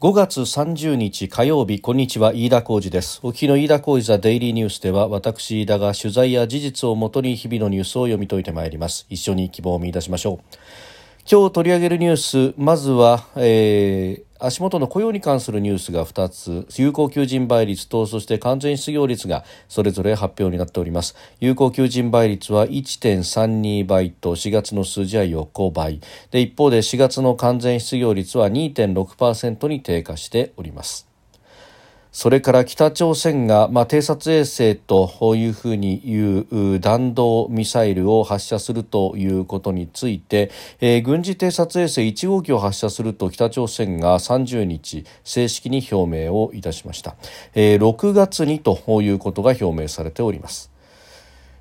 5月30日火曜日こんにちは飯田浩二です。お聞きの飯田浩二ザデイリーニュースでは私飯田が取材や事実をもとに日々のニュースを読み解いてまいります。一緒に希望を見出しましょう。今日取り上げるニュースまずは、えー足元の雇用に関するニュースが2つ有効求人倍率とそして完全失業率がそれぞれ発表になっております。有効求人倍率は1.32倍と4月の数字は横ばい。で一方で4月の完全失業率は2.6%に低下しております。それから北朝鮮が、まあ、偵察衛星というふうに言う弾道ミサイルを発射するということについて、えー、軍事偵察衛星1号機を発射すると北朝鮮が30日正式に表明をいたしました、えー、6月にということが表明されております、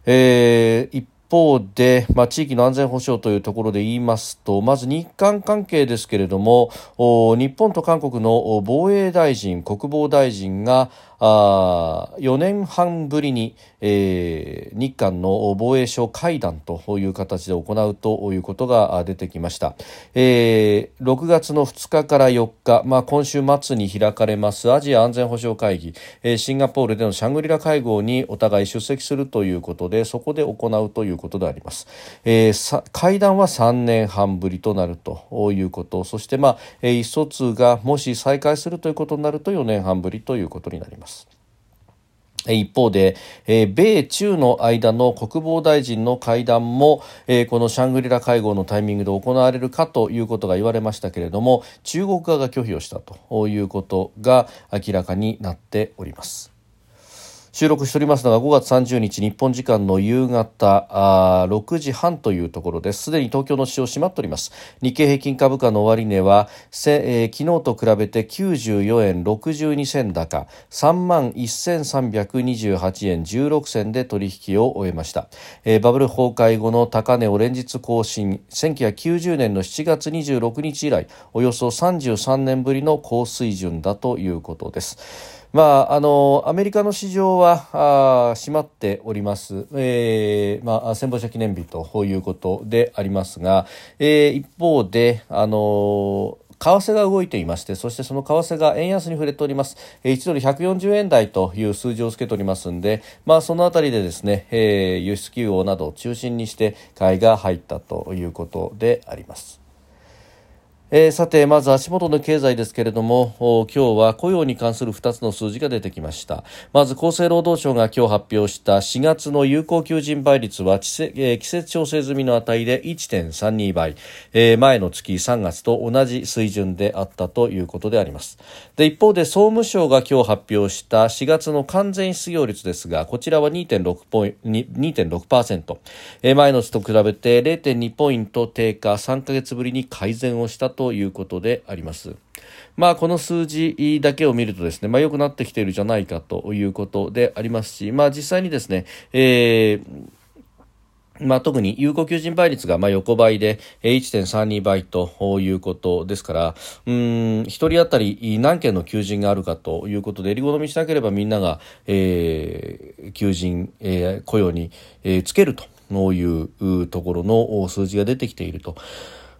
えー、方で、まあ、地域の安全保障というところで言いますとまず日韓関係ですけれども日本と韓国の防衛大臣国防大臣があ4年半ぶりに、えー、日韓の防衛省会談という形で行うということが出てきました、えー、6月の2日から4日、まあ、今週末に開かれますアジア安全保障会議、えー、シンガポールでのシャングリラ会合にお互い出席するということでそこで行うということであります、えー、会談は3年半ぶりとなるということ。そして、まあ、意思疎通がもし再開するということになると4年半ぶりということになります。一方で、米中の間の国防大臣の会談も、このシャングリラ会合のタイミングで行われるかということが言われましたけれども中国側が拒否をしたということが明らかになっております。収録しておりますのが5月30日日本時間の夕方あ6時半というところです。すでに東京の市場閉まっております。日経平均株価の終値は、えー、昨日と比べて94円62銭高3万1328円16銭で取引を終えました、えー、バブル崩壊後の高値を連日更新1990年の7月26日以来およそ33年ぶりの高水準だということです。まあ、あのアメリカの市場はあ閉まっております、えーまあ、戦没者記念日ということでありますが、えー、一方で、あの為替が動いていましてそしてその為替が円安に触れております1ドル140円台という数字をつけておりますんで、まあ、そのあたりでですね、えー、輸出企業などを中心にして買いが入ったということであります。えー、さてまず足元の経済ですけれども今日は雇用に関する2つの数字が出てきました。まず厚生労働省が今日発表した4月の有効求人倍率は季節調整済みの値で1.32倍、えー、前の月3月と同じ水準であったということであります。で一方で総務省が今日発表した4月の完全失業率ですがこちらは2.6ポイ2.6%、えー、前の月と比べて0.2ポイント低下3ヶ月ぶりに改善をしたということであります。まあ、この数字だけを見るとですね、まあ、良くなってきているじゃないかということでありますし、まあ、実際にですね、えーまあ、特に有効求人倍率がまあ横ばいで1.32倍ということですから、うん、1人当たり何件の求人があるかということで、襟好みしなければみんなが、えー、求人、えー、雇用に、えー、つけるというところの数字が出てきていると。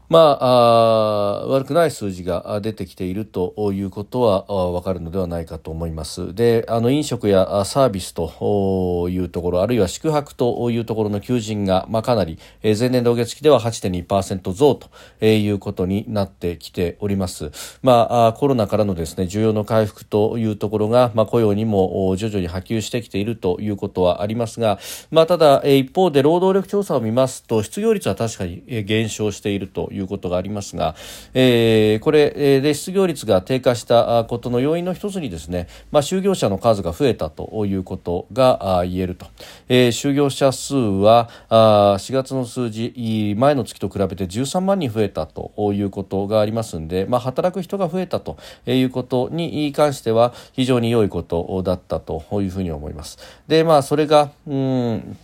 まあ、あ悪くない数字が出てきているということはわかるのではないかと思います。で、あの飲食やサービスというところ、あるいは宿泊というところの求人が、まあ、かなり、え前年同月期では8.2%増ということになってきております。まあ、コロナからのですね、需要の回復というところが、まあ、雇用にも徐々に波及してきているということはありますが、まあ、ただ、一方で労働力調査を見ますと、失業率は確かに減少しているといういうことがありますが、えー、これで失業率が低下したことの要因の一つにですね、まあ、就業者の数が増えたということが言えると、えー、就業者数はあ4月の数字前の月と比べて13万人増えたということがありますので、まあ、働く人が増えたということに関しては非常に良いことだったというふうに思います。でまあそれがうん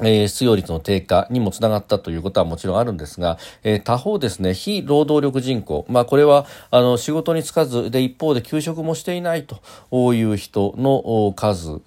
えー、失業率の低下にもつながったということはもちろんあるんですが、えー、他方ですね、非労働力人口、まあこれはあの仕事に就かずで一方で休職もしていないという人の数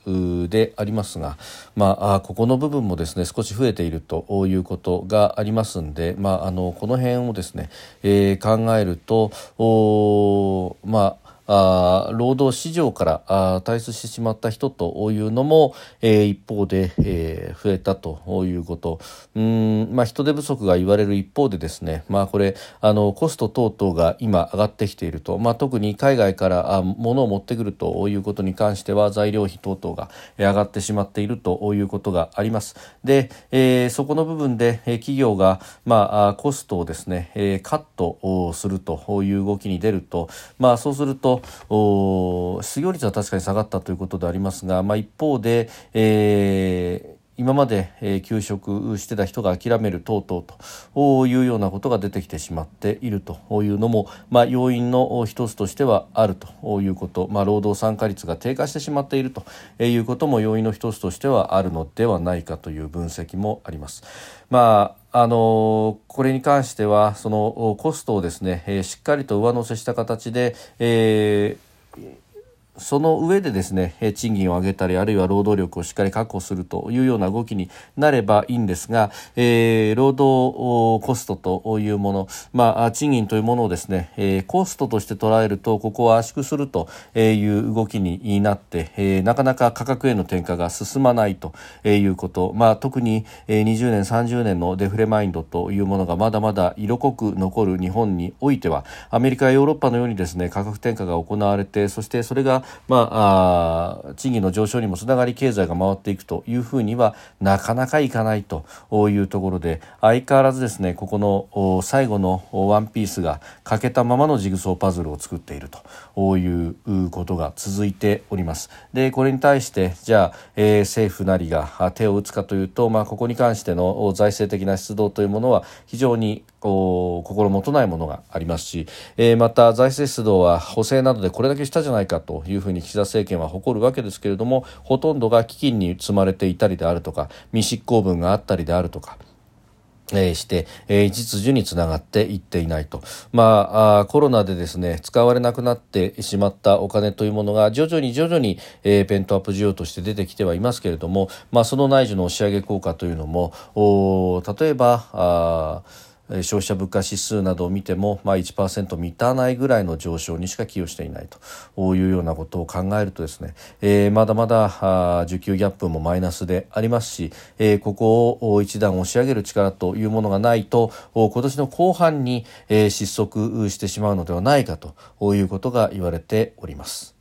でありますが、まあここの部分もですね少し増えているということがありますんで、まああのこの辺をですね、えー、考えると、おまああ労働市場からあ退出してしまった人というのも、えー、一方で、えー、増えたということ。うん、まあ、人手不足が言われる一方でですね、まあ、これあのコスト等々が今上がってきていると、まあ、特に海外からあ物を持ってくるということに関しては材料費等々が上がってしまっているということがあります。で、えー、そこの部分で企業が、まあ、コストをですね、えー、カットするという動きに出ると、まあ、そうすると失業率は確かに下がったということでありますが、まあ、一方で、えー今まで、えー、休職してた人が諦める等々というようなことが出てきてしまっているというのも、まあ、要因の一つとしてはあるということ、まあ、労働参加率が低下してしまっているということも要因の一つとしてはあるのではないかという分析もあります。まああのこれに関してはそのコストをですね、えー、しっかりと上乗せした形で、えーその上でですね賃金を上げたりあるいは労働力をしっかり確保するというような動きになればいいんですが、えー、労働コストというもの、まあ、賃金というものをですね、え、コストとして捉えるとここは圧縮するという動きになって、え、なかなか価格への転嫁が進まないということ、まあ、特に20年30年のデフレマインドというものがまだまだ色濃く残る日本においてはアメリカやヨーロッパのようにですね価格転嫁が行われてそしてそれがまあ、あ賃金の上昇にもつながり経済が回っていくというふうにはなかなかいかないというところで相変わらずですねここの最後のワンピースが欠けたままのジグソーパズルを作っているということが続いております。でこれに対してじゃあ、えー、政府なりが手を打つかというと、まあ、ここに関しての財政的な出動というものは非常に心もとないものがありますし、えー、また財政出動は補正などでこれだけしたじゃないかというふうに岸田政権は誇るわけですけれどもほとんどが基金に積まれていたりであるとか未執行分があったりであるとか。えー、して、えー、実需につながっていっていないと。まああ、コロナでですね、使われなくなってしまったお金というものが徐々に徐々に、えー、ペントアップ需要として出てきてはいますけれども、まあ、その内需の押し上げ効果というのも、お例えば、あ消費者物価指数などを見ても、まあ、1%満たないぐらいの上昇にしか寄与していないというようなことを考えるとですね、えー、まだまだ需給ギャップもマイナスでありますし、えー、ここを一段押し上げる力というものがないと今年の後半に、えー、失速してしまうのではないかということが言われております。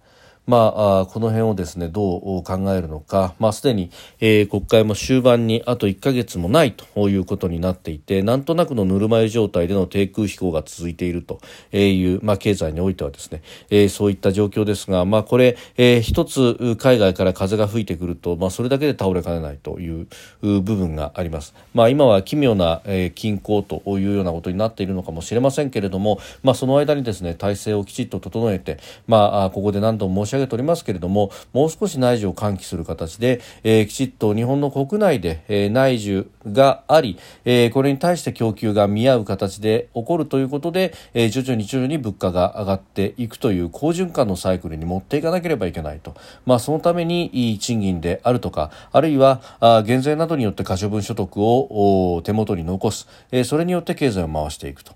まあ、この辺をですねどう考えるのか、まあ、すでに、えー、国会も終盤にあと1か月もないということになっていてなんとなくのぬるま湯状態での低空飛行が続いているという、まあ、経済においてはですね、えー、そういった状況ですが、まあ、これ、えー、一つ海外から風が吹いてくると、まあ、それだけで倒れかねないという部分があります。まあ、今は奇妙な、えー、均衡というようなことになっているのかもしれませんけれども、まあ、その間にですね体制をきちっと整えて、まあ、ここで何度も申し上げておりますけれどももう少し内需を喚起する形で、えー、きちっと日本の国内で、えー、内需があり、えー、これに対して供給が見合う形で起こるということで、えー、徐々に徐々に物価が上がっていくという好循環のサイクルに持っていかなければいけないと、まあ、そのために賃金であるとかあるいはあ減税などによって可処分所得を手元に残す、えー、それによって経済を回していくと。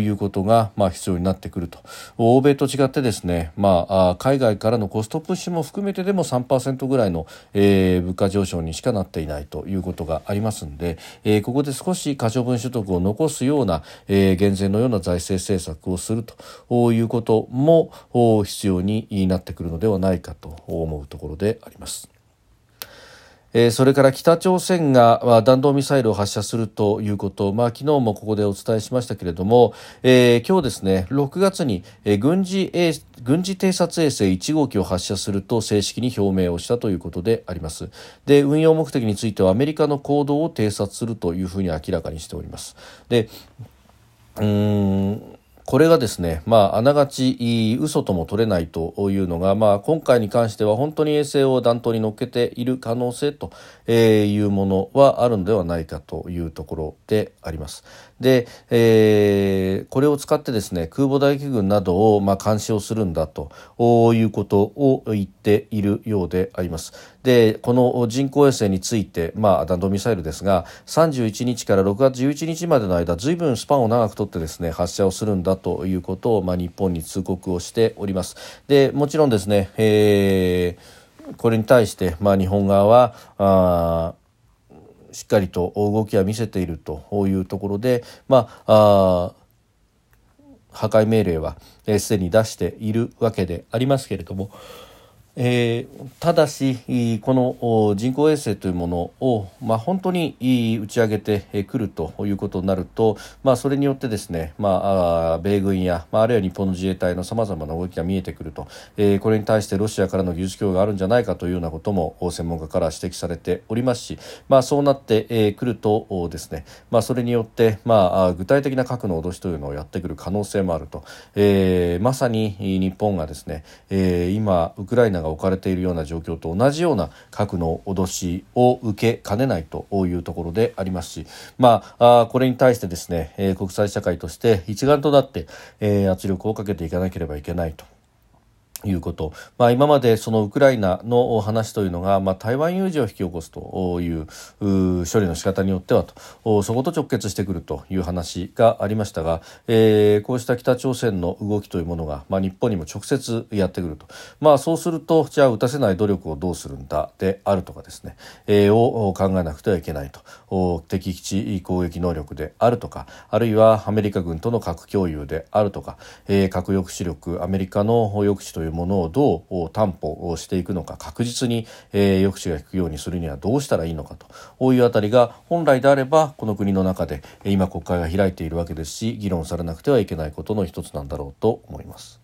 いうことが、まあ、必要になってくると。欧米と違ってですね、まあ、海外からのコストプッシュも含めてでも3%ぐらいの、えー、物価上昇にしかなっていないということがありますので、えー、ここで少し可処分所得を残すような、えー、減税のような財政政策をするということも必要になってくるのではないかと思うところであります。え、それから北朝鮮が、弾道ミサイルを発射するということ、まあ、昨日もここでお伝えしましたけれども、えー、今日ですね6月に、え、軍事軍事偵察衛星1号機を発射すると正式に表明をしたということであります。で運用目的についてはアメリカの行動を偵察するというふうに明らかにしております。でうんこれがですね、まあ、あながち嘘とも取れないというのが、まあ、今回に関しては本当に衛星を弾頭に乗っけている可能性というものはあるのではないかというところであります。で、えー、これを使ってですね空母打撃群などをまあ監視をするんだということを言っているようであります。でこの人工衛星について、まあ、弾道ミサイルですが31日から6月11日までの間ずいぶんスパンを長くとってですね発射をするんだということを、まあ、日本に通告をしております。でもちろんですね、えー、これに対して、まあ、日本側はあしっかりと動きは見せているというところで、まあ、あ破壊命令はすでに出しているわけでありますけれども。えー、ただしこの人工衛星というものを、まあ、本当に打ち上げてくるということになると、まあ、それによってですね、まあ、米軍や、まあ、あるいは日本の自衛隊のさまざまな動きが見えてくると、えー、これに対してロシアからの技術供与があるんじゃないかというようなことも専門家から指摘されておりますし、まあ、そうなってく、るとですね、まあ、それによって、まあ、具体的な核の脅しというのをやってくる可能性もあると、えー、まさに日本がですね、えー、今ウクライナがが置かれているような状況と同じような核の脅しを受けかねないというところでありますし、まあ、これに対してですね、えー、国際社会として一丸となって、えー、圧力をかけていかなければいけないと。いうこと、まあ、今までそのウクライナの話というのが、まあ、台湾有事を引き起こすという処理の仕方によってはと。そこと直結してくるという話がありましたが、えー、こうした北朝鮮の動きというものが、まあ、日本にも直接やってくると、まあ、そうするとじゃあ打たせない努力をどうするんだであるとかですね、えー、を考えなくてはいけないと。敵基地攻撃能力であるとかあるいはアメリカ軍との核共有であるとか、えー、核抑止力アメリカの抑止というものをどう担保していくのか確実に、えー、抑止が効くようにするにはどうしたらいいのかというあたりが本来であればこの国の中で今国会が開いているわけですし議論されなくてはいけないことの一つなんだろうと思います。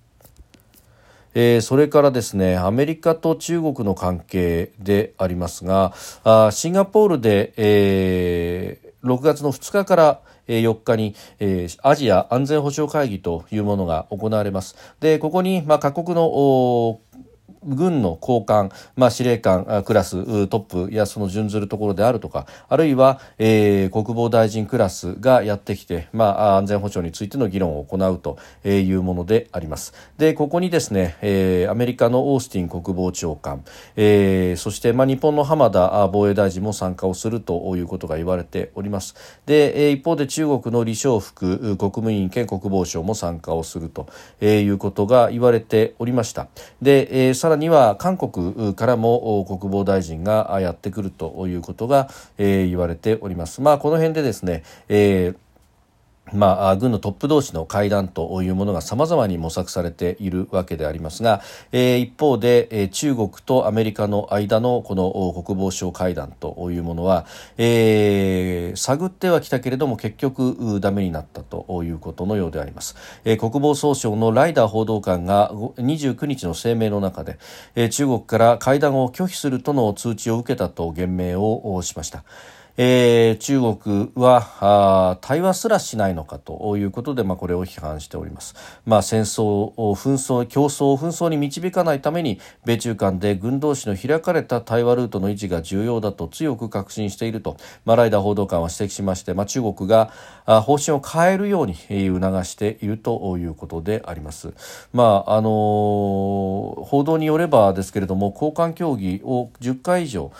えー、それからですねアメリカと中国の関係でありますがあシンガポールで、えー、6月の2日から4日に、アジア安全保障会議というものが行われます。でここに、まあ、各国の軍の高官、まあ、司令官クラストップやその準ずるところであるとかあるいは、えー、国防大臣クラスがやってきて、まあ、安全保障についての議論を行うというものであります。でここにですね、えー、アメリカのオースティン国防長官、えー、そして、まあ、日本の浜田防衛大臣も参加をするということが言われております。で、一方で中国の李承福国務委員兼国防相も参加をするということが言われておりました。で、えー、らには韓国からも国防大臣がやってくるということが、えー、言われております。まあ、この辺でですね、えーまあ、軍のトップ同士の会談というものが様々に模索されているわけでありますが、えー、一方で、えー、中国とアメリカの間のこの国防相会談というものは、えー、探ってはきたけれども結局ダメになったということのようであります、えー、国防総省のライダー報道官が29日の声明の中で、えー、中国から会談を拒否するとの通知を受けたと言明をしました。えー、中国は対話すらしないのかということで、まあ、これを批判しております、まあ、戦争紛争競争を紛争に導かないために米中間で軍同士の開かれた対話ルートの維持が重要だと強く確信していると、まあ、ライダー報道官は指摘しまして、まあ、中国が方針を変えるように促しているということであります、まああのー、報道によればですけれども交換協議を10回以上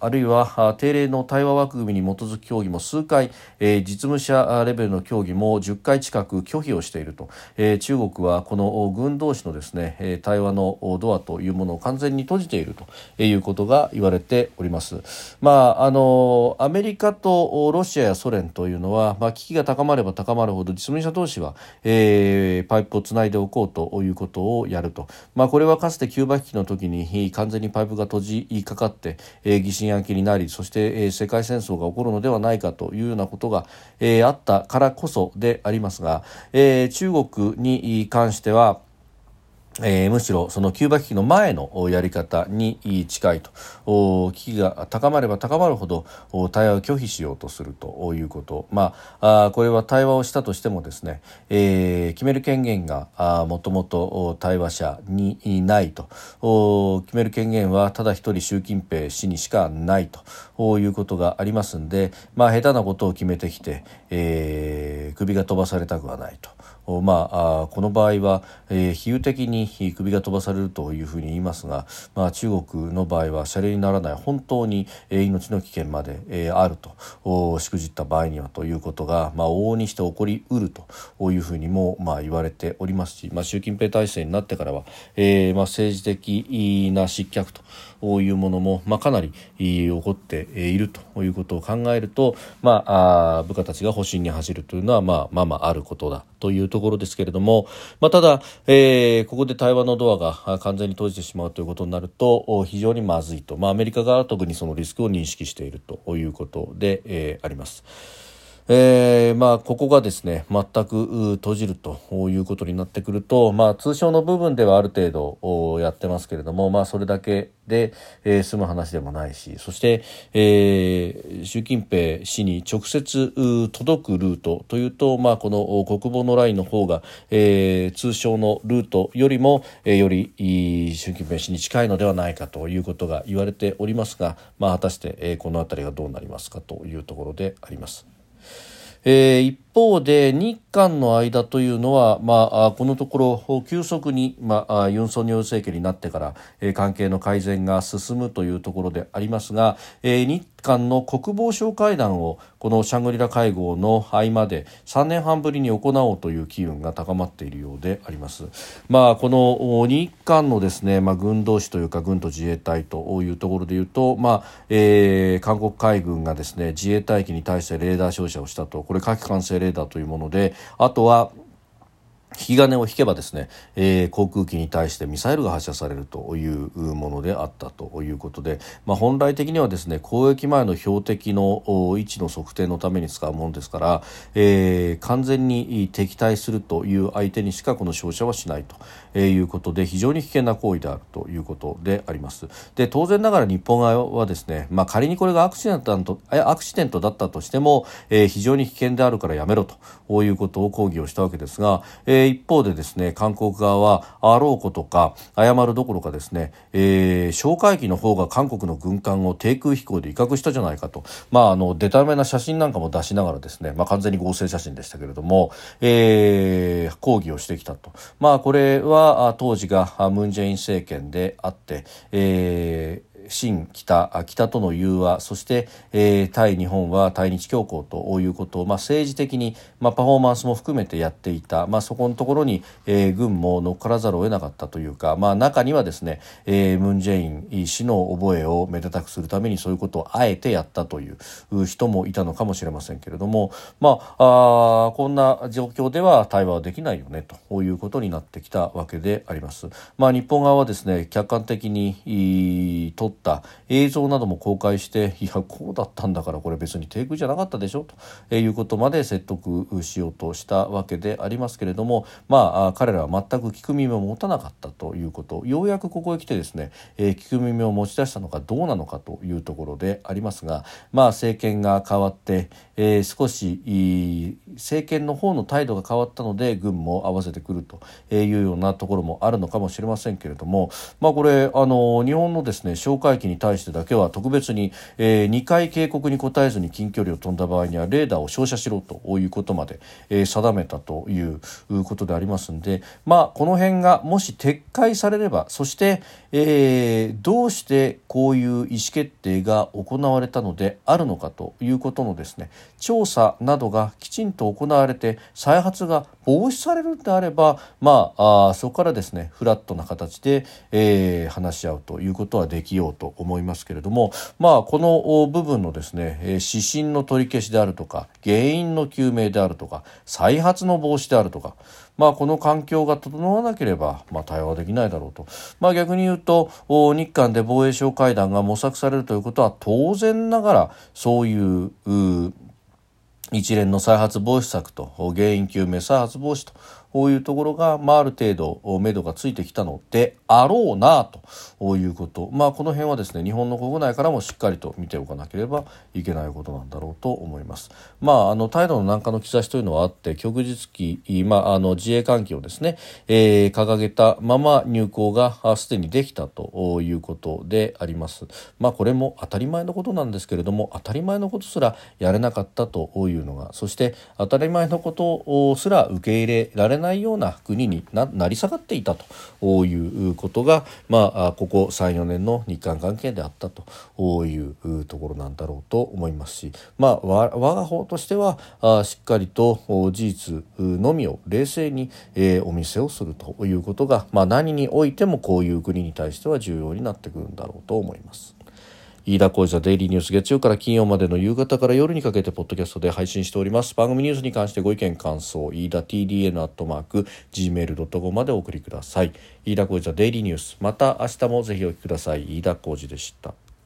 あるいは定例のの対話枠組みに基づく協議も数回、えー、実務者レベルの協議も10回近く拒否をしていると、えー、中国はこの軍同士のですね対話のドアというものを完全に閉じているということが言われております。まああのアメリカとロシアやソ連というのは、まあ、危機が高まれば高まるほど実務者同士は、えー、パイプをつないでおこうということをやると、まあ、これはかつてキューバ危機の時に完全にパイプが閉じかかって、えー、疑心暗鬼になりそして、えー、世界戦争が起こるのではないかというようなことが、えー、あったからこそでありますが、えー、中国に関してはえー、むしろそのキューバ危機の前のやり方に近いと。危機が高まれば高まるほど対話を拒否しようとするということ、まあ、あこれは対話をしたとしてもですね、えー、決める権限がもともと対話者にないと。決める権限はただ一人習近平氏にしかないと。いうことがありますんで、まあ、下手なことを決めてきて、えー、首が飛ばされたくはないと。まあ、この場合は、えー、比喩的に首が飛ばされるというふうに言いますが、まあ、中国の場合はシャレにならない本当に、えー、命の危険まで、えー、あるとしくじった場合にはということが、まあ、往々にして起こりうるというふうにも、まあ、言われておりますし、まあ、習近平体制になってからは、えーまあ、政治的な失脚というものも、まあ、かなり起こっているということを考えると、まあ、あ部下たちが保身に走るというのは、まあ、まあまああることだというところですけれども、まあ、ただ、えー、ここで対話のドアが完全に閉じてしまうということになると非常にまずいと、まあ、アメリカが特にそのリスクを認識しているということで、えー、あります。えー、まあ、ここがですね全く閉じるということになってくると、まあ、通称の部分ではある程度やってますけれども、まあ、それだけで、えー、済む話でもないしそして、えー、習近平氏に直接届くルートというと、まあ、この国防のラインの方が、えー、通称のルートよりも、えー、より習近平氏に近いのではないかということが言われておりますが、まあ、果たして、えー、この辺りがどうなりますかというところであります。えー、一方で日韓の間というのは、まあ、このところ急速に、まあ、ユン・ソンニョル政権になってから、えー、関係の改善が進むというところでありますが、えー、日韓の国防相会談をこのシャングリラ会合の合間で3年半ぶりに行おうという機運が高まっているようであります。まあ、この日韓のですね、まあ、軍同士というか軍と自衛隊というところでいうと、まあえー、韓国海軍がですね自衛隊機に対してレーダー照射をしたとこれ火器管制レーダーというものであとは引き金を引けばですね、えー、航空機に対してミサイルが発射されるというものであったということで、まあ、本来的にはですね攻撃前の標的の位置の測定のために使うものですから、えー、完全に敵対するという相手にしかこの照射はしないと。えいうことで非常に危険な行為であるということであります。で当然ながら日本側はですね、まあ、仮にこれがアクシデントアクシデントだったとしても、えー、非常に危険であるからやめろということを抗議をしたわけですが、ええ、一方でですね韓国側はあろうことか謝るどころかですね、えー、哨戒機の方が韓国の軍艦を低空飛行で威嚇したじゃないかと、まあ、あのデタめな写真なんかも出しながらですね、まあ、完全に合成写真でしたけれども、えー、抗議をしてきたと、まあ、これは当時がムン・ジェイン政権であって、え新北北との融和そして、えー、対日本は対日強硬ということを、まあ、政治的に、まあ、パフォーマンスも含めてやっていた、まあ、そこのところに、えー、軍も乗っからざるを得なかったというか、まあ、中にはですね、え、ムン・ジェイン氏の覚えをめでたくするためにそういうことをあえてやったという人もいたのかもしれませんけれども、まあ、あこんな状況では対話はできないよねということになってきたわけであります。まあ、日本側はですね客観的に取った映像なども公開していやこうだったんだからこれ別に低空じゃなかったでしょということまで説得しようとしたわけでありますけれどもまあ彼らは全く聞く耳を持たなかったということ。ようやくここへ来てですね、聞く耳を持ち出したのかどうなのかというところでありますがまあ政権が変わって、えー、少し政権の方の態度が変わったので軍も合わせてくるというようなところもあるのかもしれませんけれどもまあこれあの日本のですね哨戒機に対してだけは特別に、えー、2回警告に応えずに近距離を飛んだ場合にはレーダーを照射しろということまで、えー、定めたということでありますんで、まあ、この辺がもし撤回されればそして、えー、どうしてこういう意思決定が行われたのであるのかということのですね調査などがきちんと行われて再発が防止されるのであれば、まあ、あそこからですねフラットな形で、えー、話し合うということはできようとと思いますけれども、まあ、この部分のですね指針の取り消しであるとか原因の究明であるとか再発の防止であるとか、まあ、この環境が整わなければ、まあ、対話できないだろうと、まあ、逆に言うと日韓で防衛省会談が模索されるということは当然ながらそういう一連の再発防止策と原因究明再発防止とこういうところが、まあ、ある程度目処がついてきたのであろうなということ、まあ、この辺はですね日本の国内からもしっかりと見ておかなければいけないことなんだろうと思います。まあ、あの態度の軟化の兆しというのはあって旭日旗、まあ、あの自衛艦機をですね、えー、掲げたまま入港がすでにできたということであります。まあ、これも当たり前のことなんですけれども当たり前のことすらやれなかったというのがそして当たり前のことすら受け入れられないような国になり下がっていたということが、まあ、ここ34年の日韓関係であったというところなんだろうと思いますし、まあ、我が方としてはしっかりと事実のみを冷静に、えー、お見せをするということが、まあ、何においてもこういう国に対しては重要になってくるんだろうと思います。飯田浩司のデイリーニュース月曜から金曜までの夕方から夜にかけてポッドキャストで配信しております。番組ニュースに関してご意見感想飯田 TDN アットマーク gmail.com までお送りください。飯田浩司のデイリーニュース。また明日もぜひお聞きください。飯田浩司でした。